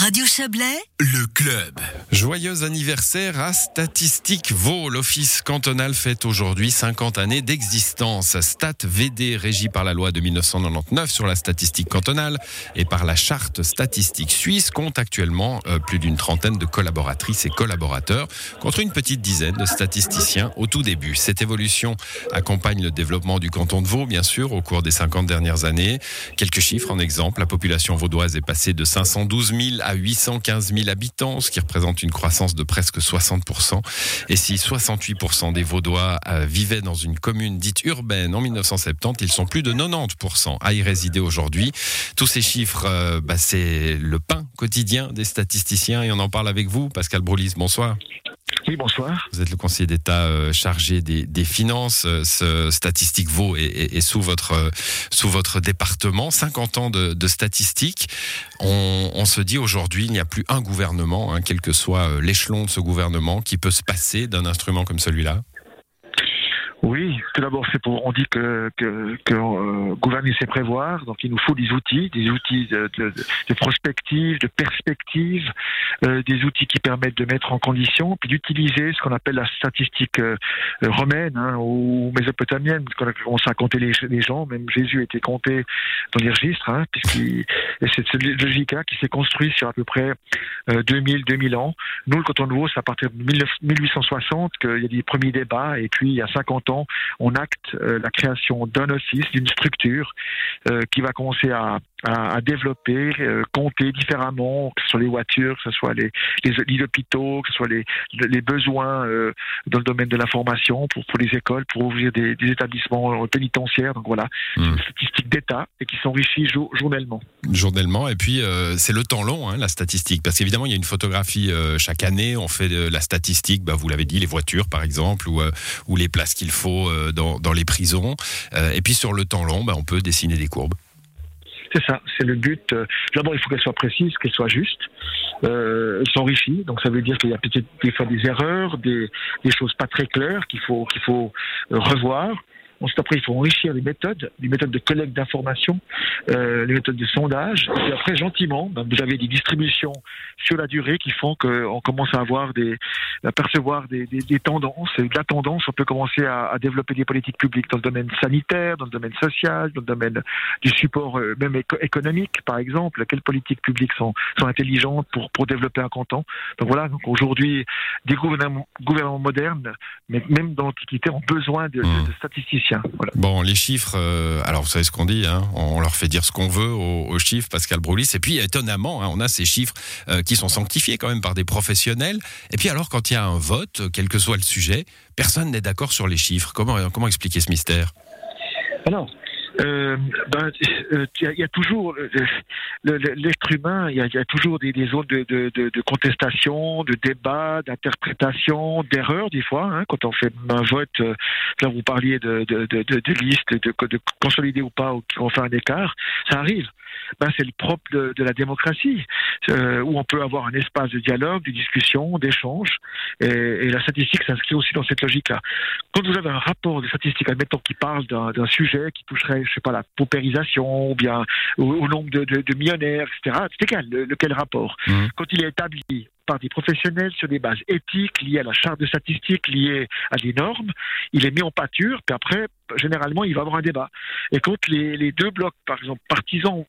Radio Chablais, le club. Joyeux anniversaire à Statistique Vaud. L'Office cantonal fête aujourd'hui 50 années d'existence. Stat VD, régi par la loi de 1999 sur la statistique cantonale et par la charte statistique suisse, compte actuellement euh, plus d'une trentaine de collaboratrices et collaborateurs contre une petite dizaine de statisticiens au tout début. Cette évolution accompagne le développement du canton de Vaud, bien sûr, au cours des 50 dernières années. Quelques chiffres en exemple. La population vaudoise est passée de 512 000 à 815 000 habitants, ce qui représente une croissance de presque 60%. Et si 68% des Vaudois euh, vivaient dans une commune dite urbaine en 1970, ils sont plus de 90% à y résider aujourd'hui. Tous ces chiffres, euh, bah, c'est le pain quotidien des statisticiens et on en parle avec vous, Pascal Broulis. Bonsoir. Oui, bonsoir. Vous êtes le conseiller d'État euh, chargé des, finances. Euh, ce statistique Vaud est, sous, votre, euh, sous votre département. 50 ans de, de statistiques. On, se dit aujourd'hui, il n'y a plus un gouvernement, hein, quel que soit l'échelon de ce gouvernement, qui peut se passer d'un instrument comme celui-là. Oui, tout d'abord, c'est pour. On dit que, que, que euh, gouverner, c'est prévoir. Donc, il nous faut des outils, des outils de, de, de prospective, de perspective, euh, des outils qui permettent de mettre en condition, puis d'utiliser ce qu'on appelle la statistique euh, romaine hein, ou mésopotamienne, qu'on a commencé à compter les, gens. Même Jésus été compté dans les registres, hein, c'est cette logique-là qui s'est construite sur à peu près 2000, 2000 ans. Nous, le canton nouveau, c'est à partir de 1860 qu'il y a des premiers débats, et puis il y a 50 on acte euh, la création d'un office, d'une structure euh, qui va commencer à, développer, euh, compter différemment, que ce soit les voitures, que ce soit les, les, hôpitaux, que ce soit les, les besoins dans le domaine de l'information pour, pour les écoles, pour ouvrir des, établissements pénitentiaires. Donc voilà, hmm. statistiques d'État et qui s'enrichissent journellement. Journellement, et puis c'est le temps long, hein, la statistique, parce qu'évidemment il y a une photographie chaque année, on fait la statistique, bah, vous l'avez dit, les voitures par exemple, ou, ou les places qu'il faut euh, dans, dans, les prisons. Euh, et puis sur le temps long, bah, on peut dessiner des courbes. C'est ça, c'est le but. Euh, d'abord, il faut qu'elle soit précise, qu'elle soit juste, euh, s'enrichit. Donc, ça veut dire qu'il y a peut-être des fois des erreurs, des, des choses pas très claires qu'il faut qu'il faut revoir. Ensuite, après, il faut enrichir les méthodes, les méthodes de collecte d'informations, euh, les méthodes de sondage. Et après, gentiment, ben, vous avez des distributions sur la durée qui font qu'on commence à avoir des, à percevoir des, des, des, tendances. Et de la tendance, on peut commencer à, à, développer des politiques publiques dans le domaine sanitaire, dans le domaine social, dans le domaine du support euh, même économique, par exemple. Quelles politiques publiques sont, sont intelligentes pour, pour développer un canton? Donc voilà. Donc aujourd'hui, des gouvernements, gouvernements modernes, mais même dans l'Antiquité, ont besoin de, de, de statisticiens Bon, les chiffres, euh, alors vous savez ce qu'on dit, hein, on leur fait dire ce qu'on veut aux, chiffres, Pascal Broulis. Et puis, étonnamment, hein, on a ces chiffres euh, qui sont sanctifiés quand même par des professionnels. Et puis, alors, quand il y a un vote, quel que soit le sujet, personne n'est d'accord sur les chiffres. Comment, comment expliquer ce mystère? Alors, euh, ben, euh, il y, a toujours l'être humain, il y, a toujours des, zones de, contestation, de débat, d'interprétation, d'erreur des fois. Hein, quand on fait un vote, euh, là vous parliez de, de, liste, de, de consolider ou pas, ou qu'on fait un écart, ça arrive. Ben, c'est le propre de, la démocratie, où on peut avoir un espace de dialogue, de discussion, d'échange, et, et, la statistique s'inscrit aussi dans cette logique-là. Quand vous avez un rapport de statistique, admettons, qui parle d'un sujet qui toucherait je sais pas, la paupérisation, ou bien au, nombre de, de, de, millionnaires, etc. C'est égal, lequel rapport. Mmh. Quand il est établi par des professionnels sur des bases éthiques liées à la charte de statistique, liées à des normes. Il est mis en pâture, puis après, généralement, il va y avoir un débat. Et quand les, les deux blocs, par exemple, partisans,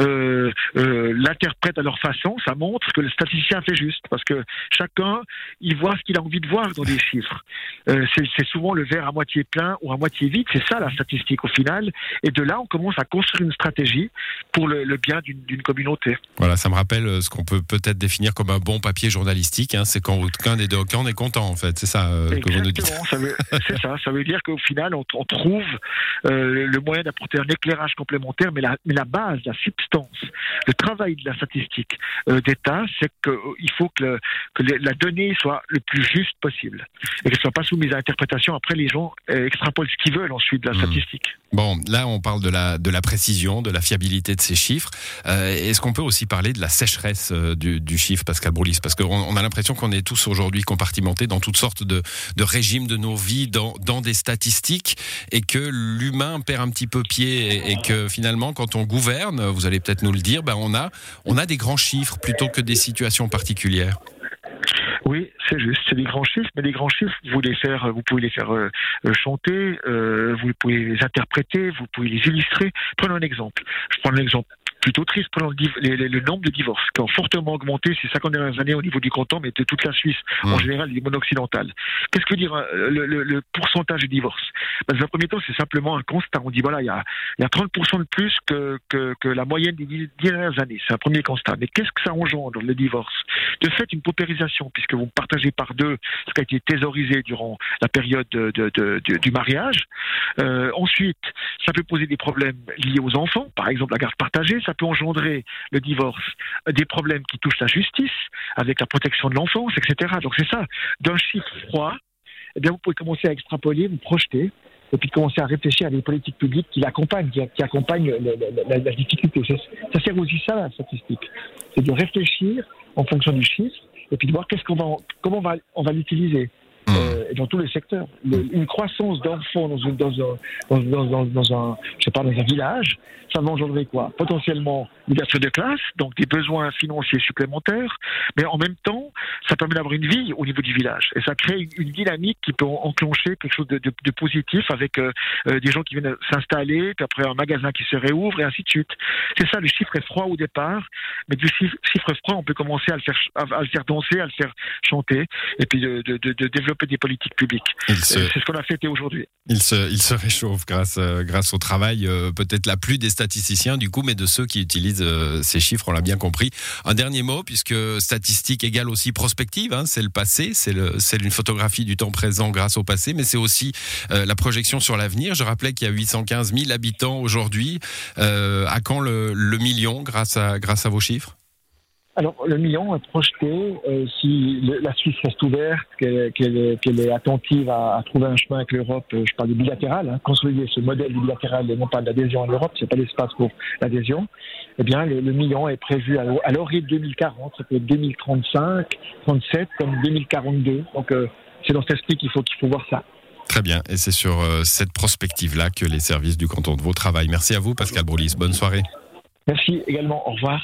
euh, euh, l'interprètent à leur façon, ça montre que le statisticien fait juste, parce que chacun, il voit ce qu'il a envie de voir dans des chiffres. Euh, c'est souvent le verre à moitié plein ou à moitié vide, c'est ça la statistique au final. Et de là, on commence à construire une stratégie pour le, le bien d'une communauté. Voilà, ça me rappelle ce qu'on peut peut-être définir comme un bon papier journalistique. Hein, c'est quand aucun des deux camps est content, en fait. C'est ça que vous nous dites. C'est ça. Ça veut dire qu'au final, on, trouve euh, le moyen d'apporter un éclairage complémentaire, mais la, mais la base, la substance, le travail de la statistique euh, d'État, c'est qu'il faut que, que la donnée soit le plus juste possible et qu'elle soit pas soumise à interprétation. Après, les gens extrapolent ce qu'ils veulent ensuite de la mmh. statistique. Bon, là, on parle de la, de la précision, de la fiabilité de ces chiffres. Euh, Est-ce qu'on peut aussi parler de la sécheresse euh, du, du, chiffre, Pascal Broulis Parce qu'on on a l'impression qu'on est tous aujourd'hui compartimentés dans toutes sortes de, de régimes de nos vies, dans, dans des statistiques, et que l'humain perd un petit peu pied, et, et, que finalement, quand on gouverne, vous allez peut-être nous le dire, ben on, a, on a des grands chiffres plutôt que des situations particulières. C'est juste, c'est des grands chiffres, mais les grands chiffres, vous pouvez les faire euh, chanter, euh, vous pouvez les interpréter, vous pouvez les illustrer. Prenons un exemple. Je prends un exemple plutôt triste pour le, nombre de divorces qui ont fortement augmenté ces 50 dernières années au niveau du canton, mais de toute la Suisse mmh. en général, les monde occidental. Qu'est-ce que veut dire euh, le, le, pourcentage de divorces? Ben, Dans un premier temps, c'est simplement un constat. On dit voilà, il y a, il y a 30% de plus que, que, que, la moyenne des dix dernières années. C'est un premier constat. Mais qu'est-ce que ça engendre, le divorce? De fait, une paupérisation, puisque vous partagez par deux ce qui a été thésaurisé durant la période de, de, de, du mariage. Euh, ensuite, ça peut poser des problèmes liés aux enfants, par exemple la garde partagée. Ça peut engendrer le divorce des problèmes qui touchent la justice, avec la protection de l'enfance, etc. Donc c'est ça. D'un chiffre froid, eh bien vous pouvez commencer à extrapoler, vous projeter, et puis commencer à réfléchir à des politiques publiques qui l'accompagnent, qui, qui, accompagnent la, la, la difficulté. Ça sert aussi ça la statistique, c'est de réfléchir en fonction du chiffre, et puis de voir qu'est-ce qu'on va, comment on va, on va l'utiliser. Dans tous les secteurs. Une croissance d'enfants dans, un, je sais pas, dans un village, ça va engendrer quoi? Potentiellement l'ouverture de classe, donc des besoins financiers supplémentaires, mais en même temps, ça permet d'avoir une vie au niveau du village. Et ça crée une, une dynamique qui peut enclencher quelque chose de, positif avec euh, euh, des gens qui viennent s'installer, puis après un magasin qui se réouvre, et ainsi de suite. C'est ça, le chiffre est froid au départ, mais du chiffre, froid, on peut commencer à le faire, à, le faire danser, à le faire chanter, et puis de développer des politiques C'est ce qu'on a fêté aujourd'hui. Il se, il se réchauffe grâce, euh, grâce au travail, euh, peut-être la plus des statisticiens du coup, mais de ceux qui utilisent euh, ces chiffres, on l'a bien compris. Un dernier mot, puisque statistique égale aussi prospective, hein, c'est le passé, c'est une photographie du temps présent grâce au passé, mais c'est aussi euh, la projection sur l'avenir. Je rappelais qu'il y a 815 000 habitants aujourd'hui. Euh, à quand le, le million grâce à, grâce à vos chiffres? Alors, le million est projeté euh, si le, la Suisse reste ouverte, qu'elle qu est, qu est, attentive à, à, trouver un chemin avec l'Europe. Euh, je parle du bilatéral, hein, consolider ce modèle du bilatéral et non pas d'adhésion à l'Europe, c'est pas l'espace pour l'adhésion. Eh bien, le, le, million est prévu à l'horizon 2040, ça peut être 2035, 37, comme 2042. Donc, euh, c'est dans cet esprit qu'il faut qu'il faut voir ça. Très bien, et c'est sur euh, cette prospective-là que les services du canton de Vaud travaillent. Merci à vous, Pascal Broulis. Bonne soirée. Merci également. Au revoir.